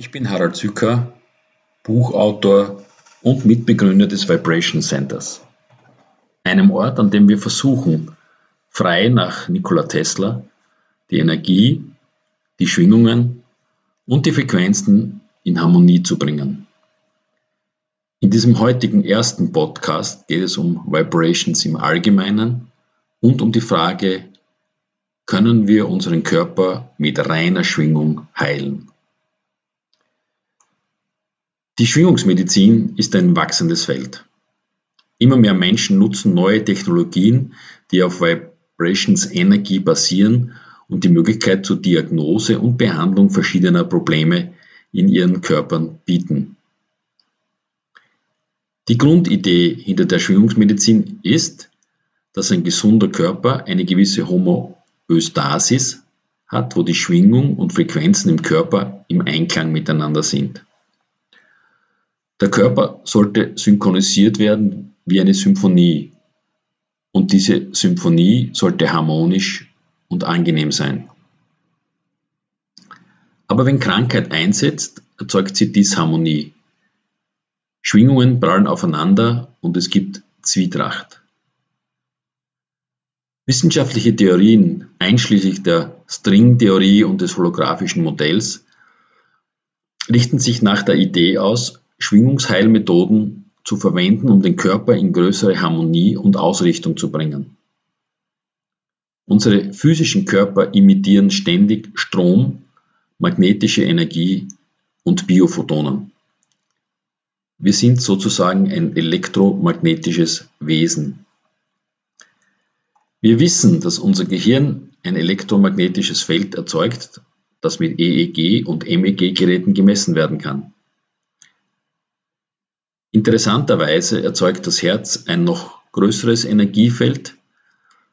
Ich bin Harald Zücker, Buchautor und Mitbegründer des Vibration Centers, einem Ort, an dem wir versuchen, frei nach Nikola Tesla die Energie, die Schwingungen und die Frequenzen in Harmonie zu bringen. In diesem heutigen ersten Podcast geht es um Vibrations im Allgemeinen und um die Frage, können wir unseren Körper mit reiner Schwingung heilen? Die Schwingungsmedizin ist ein wachsendes Feld. Immer mehr Menschen nutzen neue Technologien, die auf Vibrations Energie basieren und die Möglichkeit zur Diagnose und Behandlung verschiedener Probleme in ihren Körpern bieten. Die Grundidee hinter der Schwingungsmedizin ist, dass ein gesunder Körper eine gewisse Homöostasis hat, wo die Schwingung und Frequenzen im Körper im Einklang miteinander sind. Der Körper sollte synchronisiert werden wie eine Symphonie. Und diese Symphonie sollte harmonisch und angenehm sein. Aber wenn Krankheit einsetzt, erzeugt sie Disharmonie. Schwingungen prallen aufeinander und es gibt Zwietracht. Wissenschaftliche Theorien, einschließlich der Stringtheorie und des holographischen Modells, richten sich nach der Idee aus, Schwingungsheilmethoden zu verwenden, um den Körper in größere Harmonie und Ausrichtung zu bringen. Unsere physischen Körper imitieren ständig Strom, magnetische Energie und Biophotonen. Wir sind sozusagen ein elektromagnetisches Wesen. Wir wissen, dass unser Gehirn ein elektromagnetisches Feld erzeugt, das mit EEG und MEG-Geräten gemessen werden kann. Interessanterweise erzeugt das Herz ein noch größeres Energiefeld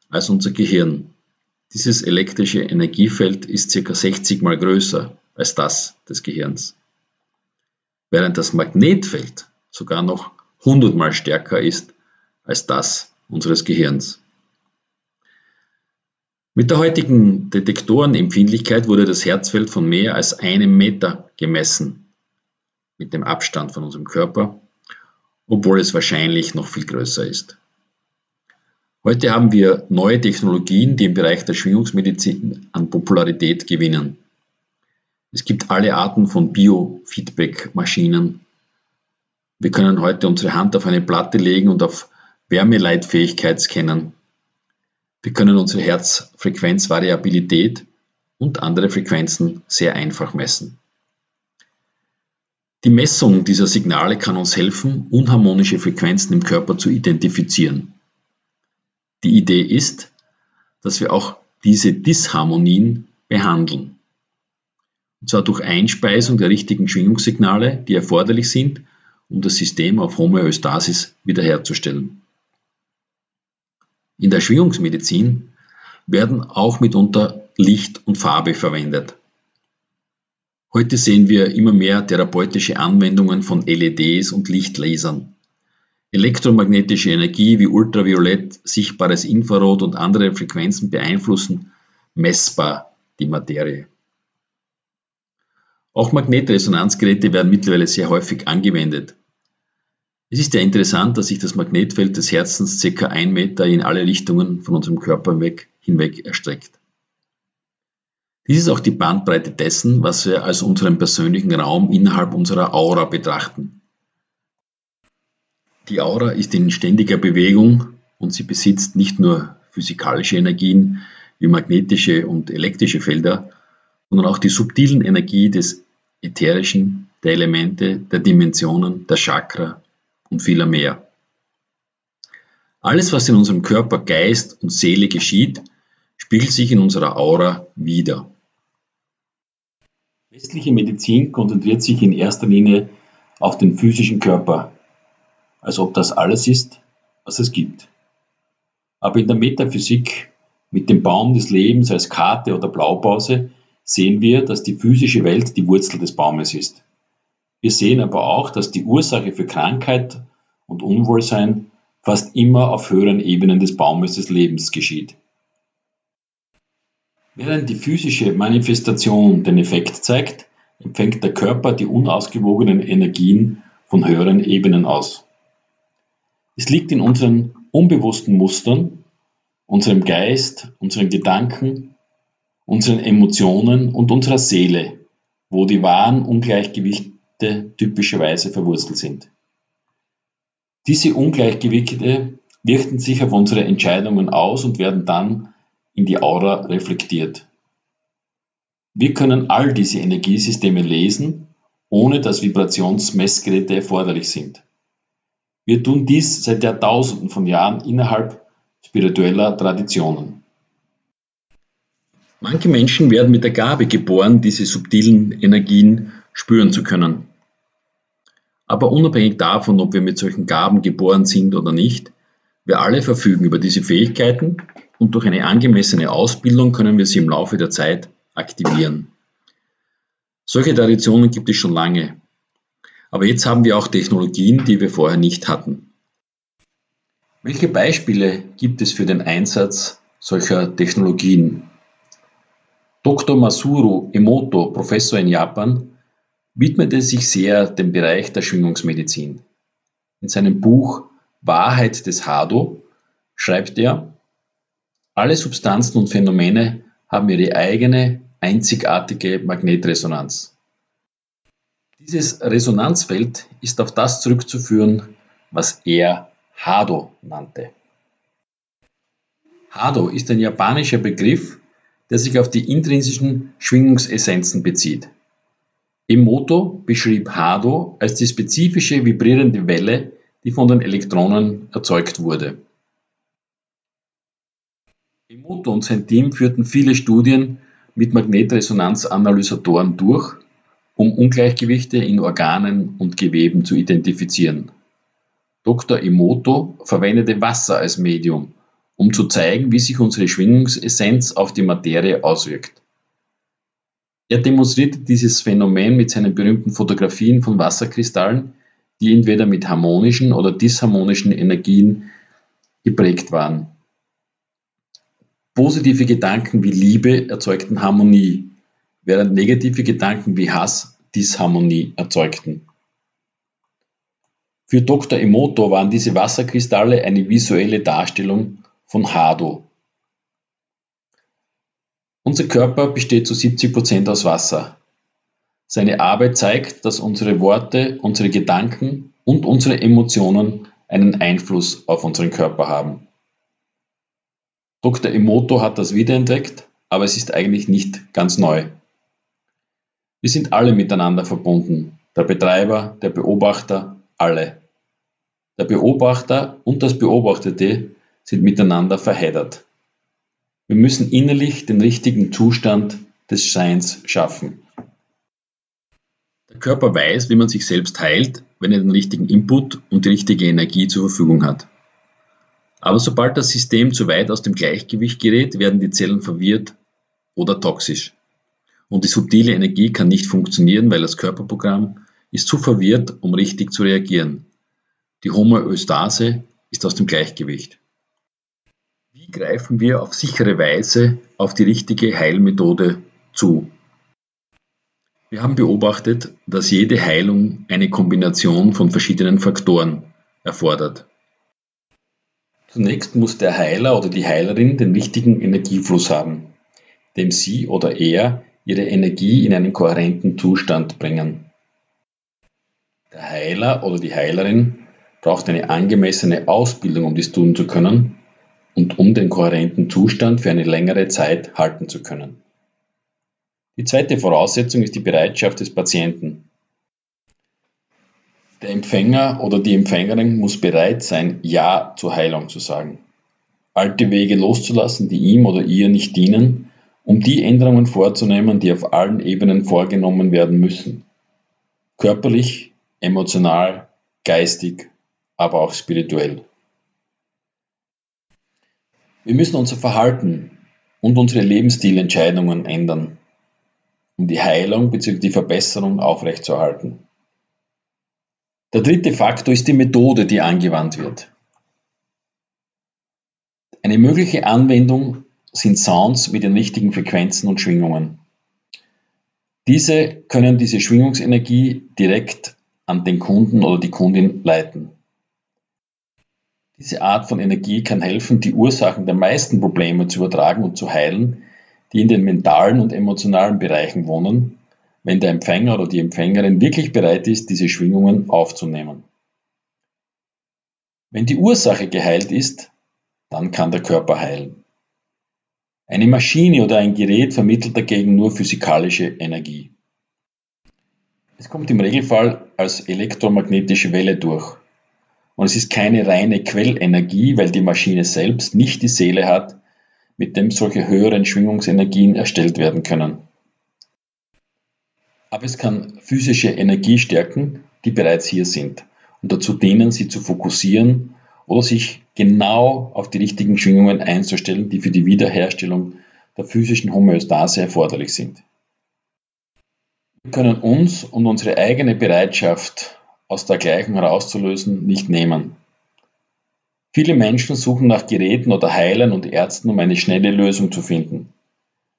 als unser Gehirn. Dieses elektrische Energiefeld ist ca. 60 mal größer als das des Gehirns, während das Magnetfeld sogar noch 100 mal stärker ist als das unseres Gehirns. Mit der heutigen Detektorenempfindlichkeit wurde das Herzfeld von mehr als einem Meter gemessen, mit dem Abstand von unserem Körper obwohl es wahrscheinlich noch viel größer ist. Heute haben wir neue Technologien, die im Bereich der Schwingungsmedizin an Popularität gewinnen. Es gibt alle Arten von Biofeedback-Maschinen. Wir können heute unsere Hand auf eine Platte legen und auf Wärmeleitfähigkeit scannen. Wir können unsere Herzfrequenzvariabilität und andere Frequenzen sehr einfach messen. Die Messung dieser Signale kann uns helfen, unharmonische Frequenzen im Körper zu identifizieren. Die Idee ist, dass wir auch diese Disharmonien behandeln. Und zwar durch Einspeisung der richtigen Schwingungssignale, die erforderlich sind, um das System auf Homöostasis wiederherzustellen. In der Schwingungsmedizin werden auch mitunter Licht und Farbe verwendet. Heute sehen wir immer mehr therapeutische Anwendungen von LEDs und Lichtlasern. Elektromagnetische Energie wie Ultraviolett, sichtbares Infrarot und andere Frequenzen beeinflussen messbar die Materie. Auch Magnetresonanzgeräte werden mittlerweile sehr häufig angewendet. Es ist ja interessant, dass sich das Magnetfeld des Herzens ca. 1 Meter in alle Richtungen von unserem Körper hinweg erstreckt. Dies ist auch die Bandbreite dessen, was wir als unseren persönlichen Raum innerhalb unserer Aura betrachten. Die Aura ist in ständiger Bewegung und sie besitzt nicht nur physikalische Energien wie magnetische und elektrische Felder, sondern auch die subtilen Energie des Ätherischen, der Elemente, der Dimensionen, der Chakra und vieler mehr. Alles, was in unserem Körper, Geist und Seele geschieht, spiegelt sich in unserer Aura wider. Westliche Medizin konzentriert sich in erster Linie auf den physischen Körper, als ob das alles ist, was es gibt. Aber in der Metaphysik mit dem Baum des Lebens als Karte oder Blaupause sehen wir, dass die physische Welt die Wurzel des Baumes ist. Wir sehen aber auch, dass die Ursache für Krankheit und Unwohlsein fast immer auf höheren Ebenen des Baumes des Lebens geschieht. Während die physische Manifestation den Effekt zeigt, empfängt der Körper die unausgewogenen Energien von höheren Ebenen aus. Es liegt in unseren unbewussten Mustern, unserem Geist, unseren Gedanken, unseren Emotionen und unserer Seele, wo die wahren Ungleichgewichte typischerweise verwurzelt sind. Diese Ungleichgewichte wirken sich auf unsere Entscheidungen aus und werden dann in die Aura reflektiert. Wir können all diese Energiesysteme lesen, ohne dass Vibrationsmessgeräte erforderlich sind. Wir tun dies seit Jahrtausenden von Jahren innerhalb spiritueller Traditionen. Manche Menschen werden mit der Gabe geboren, diese subtilen Energien spüren zu können. Aber unabhängig davon, ob wir mit solchen Gaben geboren sind oder nicht, wir alle verfügen über diese Fähigkeiten und durch eine angemessene Ausbildung können wir sie im Laufe der Zeit aktivieren. Solche Traditionen gibt es schon lange. Aber jetzt haben wir auch Technologien, die wir vorher nicht hatten. Welche Beispiele gibt es für den Einsatz solcher Technologien? Dr. Masuru Emoto, Professor in Japan, widmete sich sehr dem Bereich der Schwingungsmedizin. In seinem Buch Wahrheit des Hado schreibt er, alle Substanzen und Phänomene haben ihre eigene, einzigartige Magnetresonanz. Dieses Resonanzfeld ist auf das zurückzuführen, was er Hado nannte. Hado ist ein japanischer Begriff, der sich auf die intrinsischen Schwingungsessenzen bezieht. Emoto beschrieb Hado als die spezifische vibrierende Welle, die von den Elektronen erzeugt wurde. Emoto und sein Team führten viele Studien mit Magnetresonanzanalysatoren durch, um Ungleichgewichte in Organen und Geweben zu identifizieren. Dr. Emoto verwendete Wasser als Medium, um zu zeigen, wie sich unsere Schwingungsessenz auf die Materie auswirkt. Er demonstrierte dieses Phänomen mit seinen berühmten Fotografien von Wasserkristallen, die entweder mit harmonischen oder disharmonischen Energien geprägt waren. Positive Gedanken wie Liebe erzeugten Harmonie, während negative Gedanken wie Hass Disharmonie erzeugten. Für Dr. Emoto waren diese Wasserkristalle eine visuelle Darstellung von Hado, unser Körper besteht zu 70 Prozent aus Wasser. Seine Arbeit zeigt, dass unsere Worte, unsere Gedanken und unsere Emotionen einen Einfluss auf unseren Körper haben. Dr. Emoto hat das wiederentdeckt, aber es ist eigentlich nicht ganz neu. Wir sind alle miteinander verbunden, der Betreiber, der Beobachter, alle. Der Beobachter und das Beobachtete sind miteinander verheddert. Wir müssen innerlich den richtigen Zustand des Seins schaffen. Der Körper weiß, wie man sich selbst heilt, wenn er den richtigen Input und die richtige Energie zur Verfügung hat. Aber sobald das System zu weit aus dem Gleichgewicht gerät, werden die Zellen verwirrt oder toxisch. Und die subtile Energie kann nicht funktionieren, weil das Körperprogramm ist zu verwirrt, um richtig zu reagieren. Die Homöostase ist aus dem Gleichgewicht. Wie greifen wir auf sichere Weise auf die richtige Heilmethode zu? Wir haben beobachtet, dass jede Heilung eine Kombination von verschiedenen Faktoren erfordert. Zunächst muss der Heiler oder die Heilerin den richtigen Energiefluss haben, dem sie oder er ihre Energie in einen kohärenten Zustand bringen. Der Heiler oder die Heilerin braucht eine angemessene Ausbildung, um dies tun zu können und um den kohärenten Zustand für eine längere Zeit halten zu können. Die zweite Voraussetzung ist die Bereitschaft des Patienten. Der Empfänger oder die Empfängerin muss bereit sein, Ja zur Heilung zu sagen, alte Wege loszulassen, die ihm oder ihr nicht dienen, um die Änderungen vorzunehmen, die auf allen Ebenen vorgenommen werden müssen. Körperlich, emotional, geistig, aber auch spirituell. Wir müssen unser Verhalten und unsere Lebensstilentscheidungen ändern, um die Heilung bzw. die Verbesserung aufrechtzuerhalten. Der dritte Faktor ist die Methode, die angewandt wird. Eine mögliche Anwendung sind Sounds mit den richtigen Frequenzen und Schwingungen. Diese können diese Schwingungsenergie direkt an den Kunden oder die Kundin leiten. Diese Art von Energie kann helfen, die Ursachen der meisten Probleme zu übertragen und zu heilen, die in den mentalen und emotionalen Bereichen wohnen, wenn der Empfänger oder die Empfängerin wirklich bereit ist, diese Schwingungen aufzunehmen. Wenn die Ursache geheilt ist, dann kann der Körper heilen. Eine Maschine oder ein Gerät vermittelt dagegen nur physikalische Energie. Es kommt im Regelfall als elektromagnetische Welle durch. Und es ist keine reine Quellenergie, weil die Maschine selbst nicht die Seele hat, mit dem solche höheren Schwingungsenergien erstellt werden können. Aber es kann physische Energiestärken, die bereits hier sind und dazu dienen, sie zu fokussieren oder sich genau auf die richtigen Schwingungen einzustellen, die für die Wiederherstellung der physischen Homöostase erforderlich sind. Wir können uns und unsere eigene Bereitschaft aus der Gleichung herauszulösen nicht nehmen. Viele Menschen suchen nach Geräten oder Heilern und Ärzten, um eine schnelle Lösung zu finden.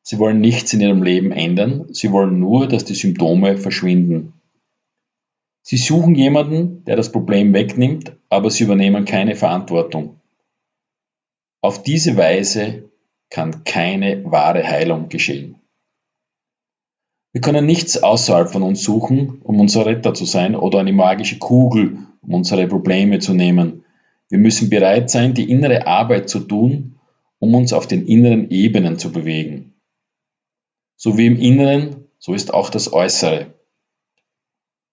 Sie wollen nichts in ihrem Leben ändern, sie wollen nur, dass die Symptome verschwinden. Sie suchen jemanden, der das Problem wegnimmt, aber sie übernehmen keine Verantwortung. Auf diese Weise kann keine wahre Heilung geschehen. Wir können nichts außerhalb von uns suchen, um unser Retter zu sein oder eine magische Kugel, um unsere Probleme zu nehmen. Wir müssen bereit sein, die innere Arbeit zu tun, um uns auf den inneren Ebenen zu bewegen. So wie im Inneren, so ist auch das Äußere.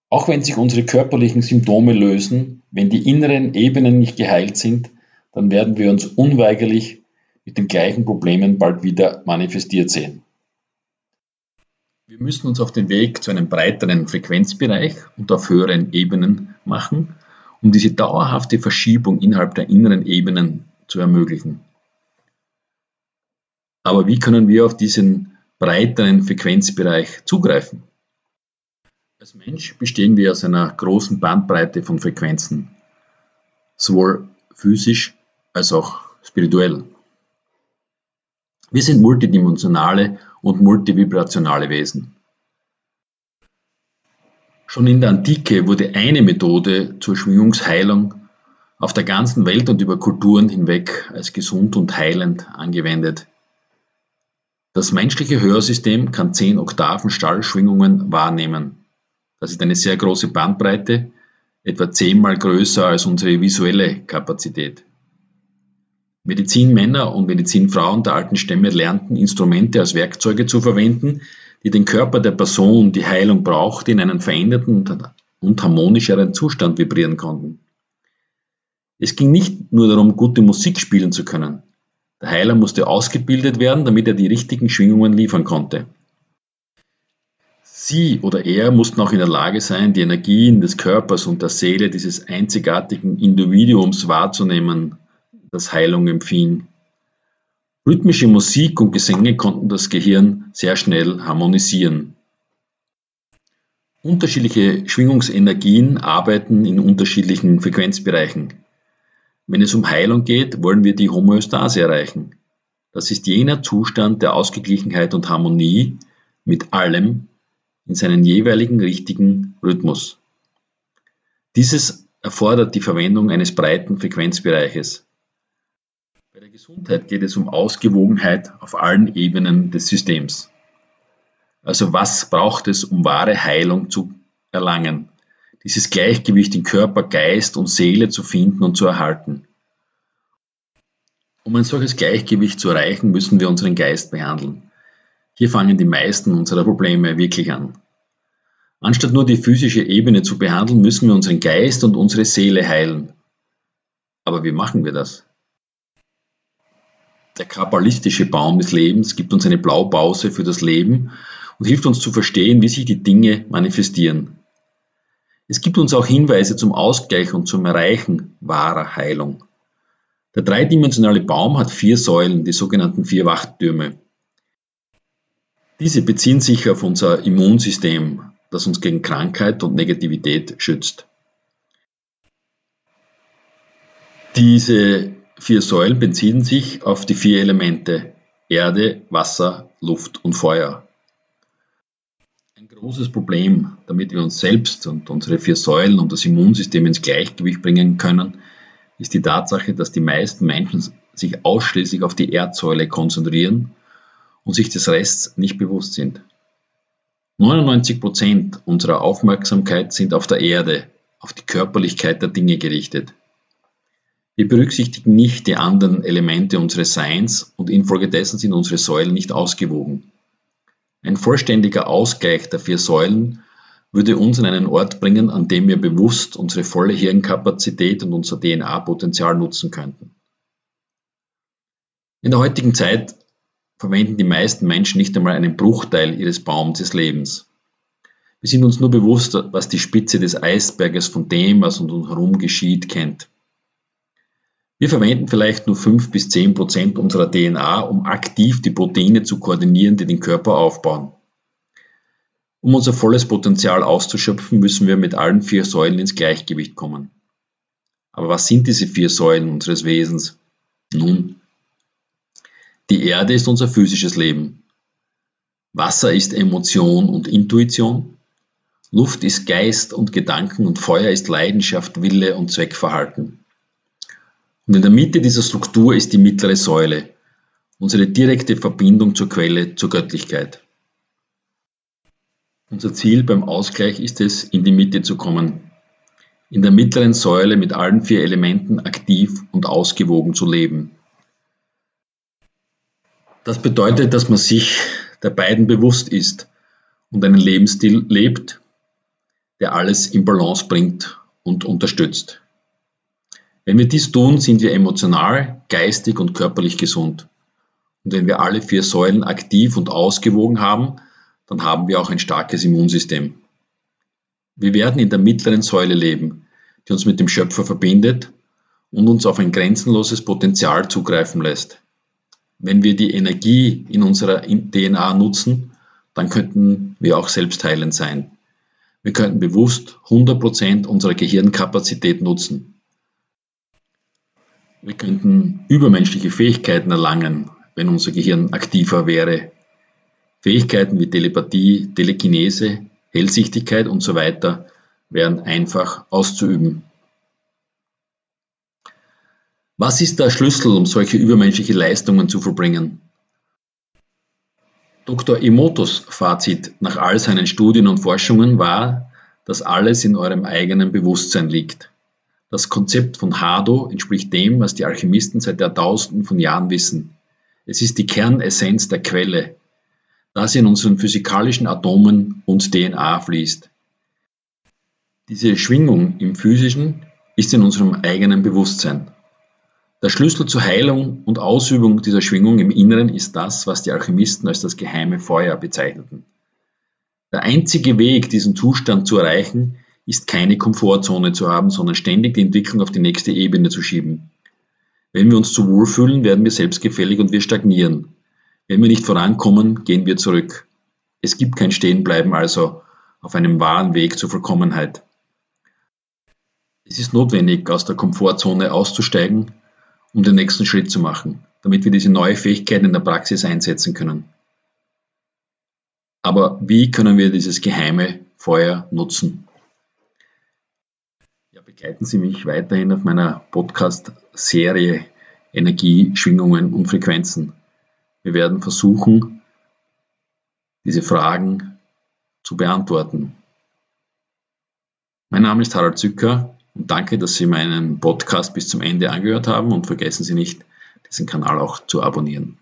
Auch wenn sich unsere körperlichen Symptome lösen, wenn die inneren Ebenen nicht geheilt sind, dann werden wir uns unweigerlich mit den gleichen Problemen bald wieder manifestiert sehen. Wir müssen uns auf den Weg zu einem breiteren Frequenzbereich und auf höheren Ebenen machen, um diese dauerhafte Verschiebung innerhalb der inneren Ebenen zu ermöglichen. Aber wie können wir auf diesen breiteren Frequenzbereich zugreifen? Als Mensch bestehen wir aus einer großen Bandbreite von Frequenzen, sowohl physisch als auch spirituell. Wir sind multidimensionale und multivibrationale Wesen. Schon in der Antike wurde eine Methode zur Schwingungsheilung auf der ganzen Welt und über Kulturen hinweg als gesund und heilend angewendet. Das menschliche Hörsystem kann 10 Oktaven Stallschwingungen wahrnehmen. Das ist eine sehr große Bandbreite, etwa zehnmal größer als unsere visuelle Kapazität. Medizinmänner und Medizinfrauen der alten Stämme lernten Instrumente als Werkzeuge zu verwenden, die den Körper der Person, die Heilung braucht, in einen veränderten und harmonischeren Zustand vibrieren konnten. Es ging nicht nur darum, gute Musik spielen zu können. Der Heiler musste ausgebildet werden, damit er die richtigen Schwingungen liefern konnte. Sie oder er mussten auch in der Lage sein, die Energien des Körpers und der Seele dieses einzigartigen Individuums wahrzunehmen, das Heilung empfing. Rhythmische Musik und Gesänge konnten das Gehirn sehr schnell harmonisieren. Unterschiedliche Schwingungsenergien arbeiten in unterschiedlichen Frequenzbereichen. Wenn es um Heilung geht, wollen wir die Homöostase erreichen. Das ist jener Zustand der Ausgeglichenheit und Harmonie mit allem, in seinen jeweiligen richtigen Rhythmus. Dieses erfordert die Verwendung eines breiten Frequenzbereiches. Bei der Gesundheit geht es um Ausgewogenheit auf allen Ebenen des Systems. Also was braucht es, um wahre Heilung zu erlangen? Dieses Gleichgewicht in Körper, Geist und Seele zu finden und zu erhalten. Um ein solches Gleichgewicht zu erreichen, müssen wir unseren Geist behandeln. Hier fangen die meisten unserer Probleme wirklich an. Anstatt nur die physische Ebene zu behandeln, müssen wir unseren Geist und unsere Seele heilen. Aber wie machen wir das? Der kabbalistische Baum des Lebens gibt uns eine Blaupause für das Leben und hilft uns zu verstehen, wie sich die Dinge manifestieren. Es gibt uns auch Hinweise zum Ausgleich und zum Erreichen wahrer Heilung. Der dreidimensionale Baum hat vier Säulen, die sogenannten vier Wachtürme. Diese beziehen sich auf unser Immunsystem, das uns gegen Krankheit und Negativität schützt. Diese vier Säulen beziehen sich auf die vier Elemente Erde, Wasser, Luft und Feuer. Ein großes Problem, damit wir uns selbst und unsere vier Säulen und das Immunsystem ins Gleichgewicht bringen können, ist die Tatsache, dass die meisten Menschen sich ausschließlich auf die Erdsäule konzentrieren und sich des Rests nicht bewusst sind. 99 Prozent unserer Aufmerksamkeit sind auf der Erde, auf die Körperlichkeit der Dinge gerichtet. Wir berücksichtigen nicht die anderen Elemente unseres Seins und infolgedessen sind unsere Säulen nicht ausgewogen. Ein vollständiger Ausgleich der vier Säulen würde uns an einen Ort bringen, an dem wir bewusst unsere volle Hirnkapazität und unser DNA-Potenzial nutzen könnten. In der heutigen Zeit verwenden die meisten Menschen nicht einmal einen Bruchteil ihres Baums des Lebens. Wir sind uns nur bewusst, was die Spitze des Eisberges von dem, was um uns herum geschieht, kennt. Wir verwenden vielleicht nur 5 bis 10 Prozent unserer DNA, um aktiv die Proteine zu koordinieren, die den Körper aufbauen. Um unser volles Potenzial auszuschöpfen, müssen wir mit allen vier Säulen ins Gleichgewicht kommen. Aber was sind diese vier Säulen unseres Wesens? Nun, die Erde ist unser physisches Leben. Wasser ist Emotion und Intuition. Luft ist Geist und Gedanken und Feuer ist Leidenschaft, Wille und Zweckverhalten. Und in der Mitte dieser Struktur ist die mittlere Säule, unsere direkte Verbindung zur Quelle, zur Göttlichkeit. Unser Ziel beim Ausgleich ist es, in die Mitte zu kommen, in der mittleren Säule mit allen vier Elementen aktiv und ausgewogen zu leben. Das bedeutet, dass man sich der beiden bewusst ist und einen Lebensstil lebt, der alles in Balance bringt und unterstützt. Wenn wir dies tun, sind wir emotional, geistig und körperlich gesund. Und wenn wir alle vier Säulen aktiv und ausgewogen haben, dann haben wir auch ein starkes Immunsystem. Wir werden in der mittleren Säule leben, die uns mit dem Schöpfer verbindet und uns auf ein grenzenloses Potenzial zugreifen lässt. Wenn wir die Energie in unserer DNA nutzen, dann könnten wir auch selbstheilend sein. Wir könnten bewusst 100% unserer Gehirnkapazität nutzen. Wir könnten übermenschliche Fähigkeiten erlangen, wenn unser Gehirn aktiver wäre. Fähigkeiten wie Telepathie, Telekinese, Hellsichtigkeit und so weiter wären einfach auszuüben. Was ist der Schlüssel, um solche übermenschliche Leistungen zu vollbringen? Dr. Emotos Fazit nach all seinen Studien und Forschungen war, dass alles in eurem eigenen Bewusstsein liegt. Das Konzept von Hado entspricht dem, was die Alchemisten seit Jahrtausenden von Jahren wissen. Es ist die Kernessenz der Quelle, da sie in unseren physikalischen Atomen und DNA fließt. Diese Schwingung im physischen ist in unserem eigenen Bewusstsein. Der Schlüssel zur Heilung und Ausübung dieser Schwingung im Inneren ist das, was die Alchemisten als das geheime Feuer bezeichneten. Der einzige Weg, diesen Zustand zu erreichen, ist keine Komfortzone zu haben, sondern ständig die Entwicklung auf die nächste Ebene zu schieben. Wenn wir uns zu wohl fühlen, werden wir selbstgefällig und wir stagnieren. Wenn wir nicht vorankommen, gehen wir zurück. Es gibt kein Stehenbleiben also auf einem wahren Weg zur Vollkommenheit. Es ist notwendig, aus der Komfortzone auszusteigen um den nächsten Schritt zu machen, damit wir diese neue Fähigkeit in der Praxis einsetzen können. Aber wie können wir dieses geheime Feuer nutzen? Begleiten Sie mich weiterhin auf meiner Podcast-Serie Energie, Schwingungen und Frequenzen. Wir werden versuchen, diese Fragen zu beantworten. Mein Name ist Harald Zücker und danke, dass Sie meinen Podcast bis zum Ende angehört haben und vergessen Sie nicht, diesen Kanal auch zu abonnieren.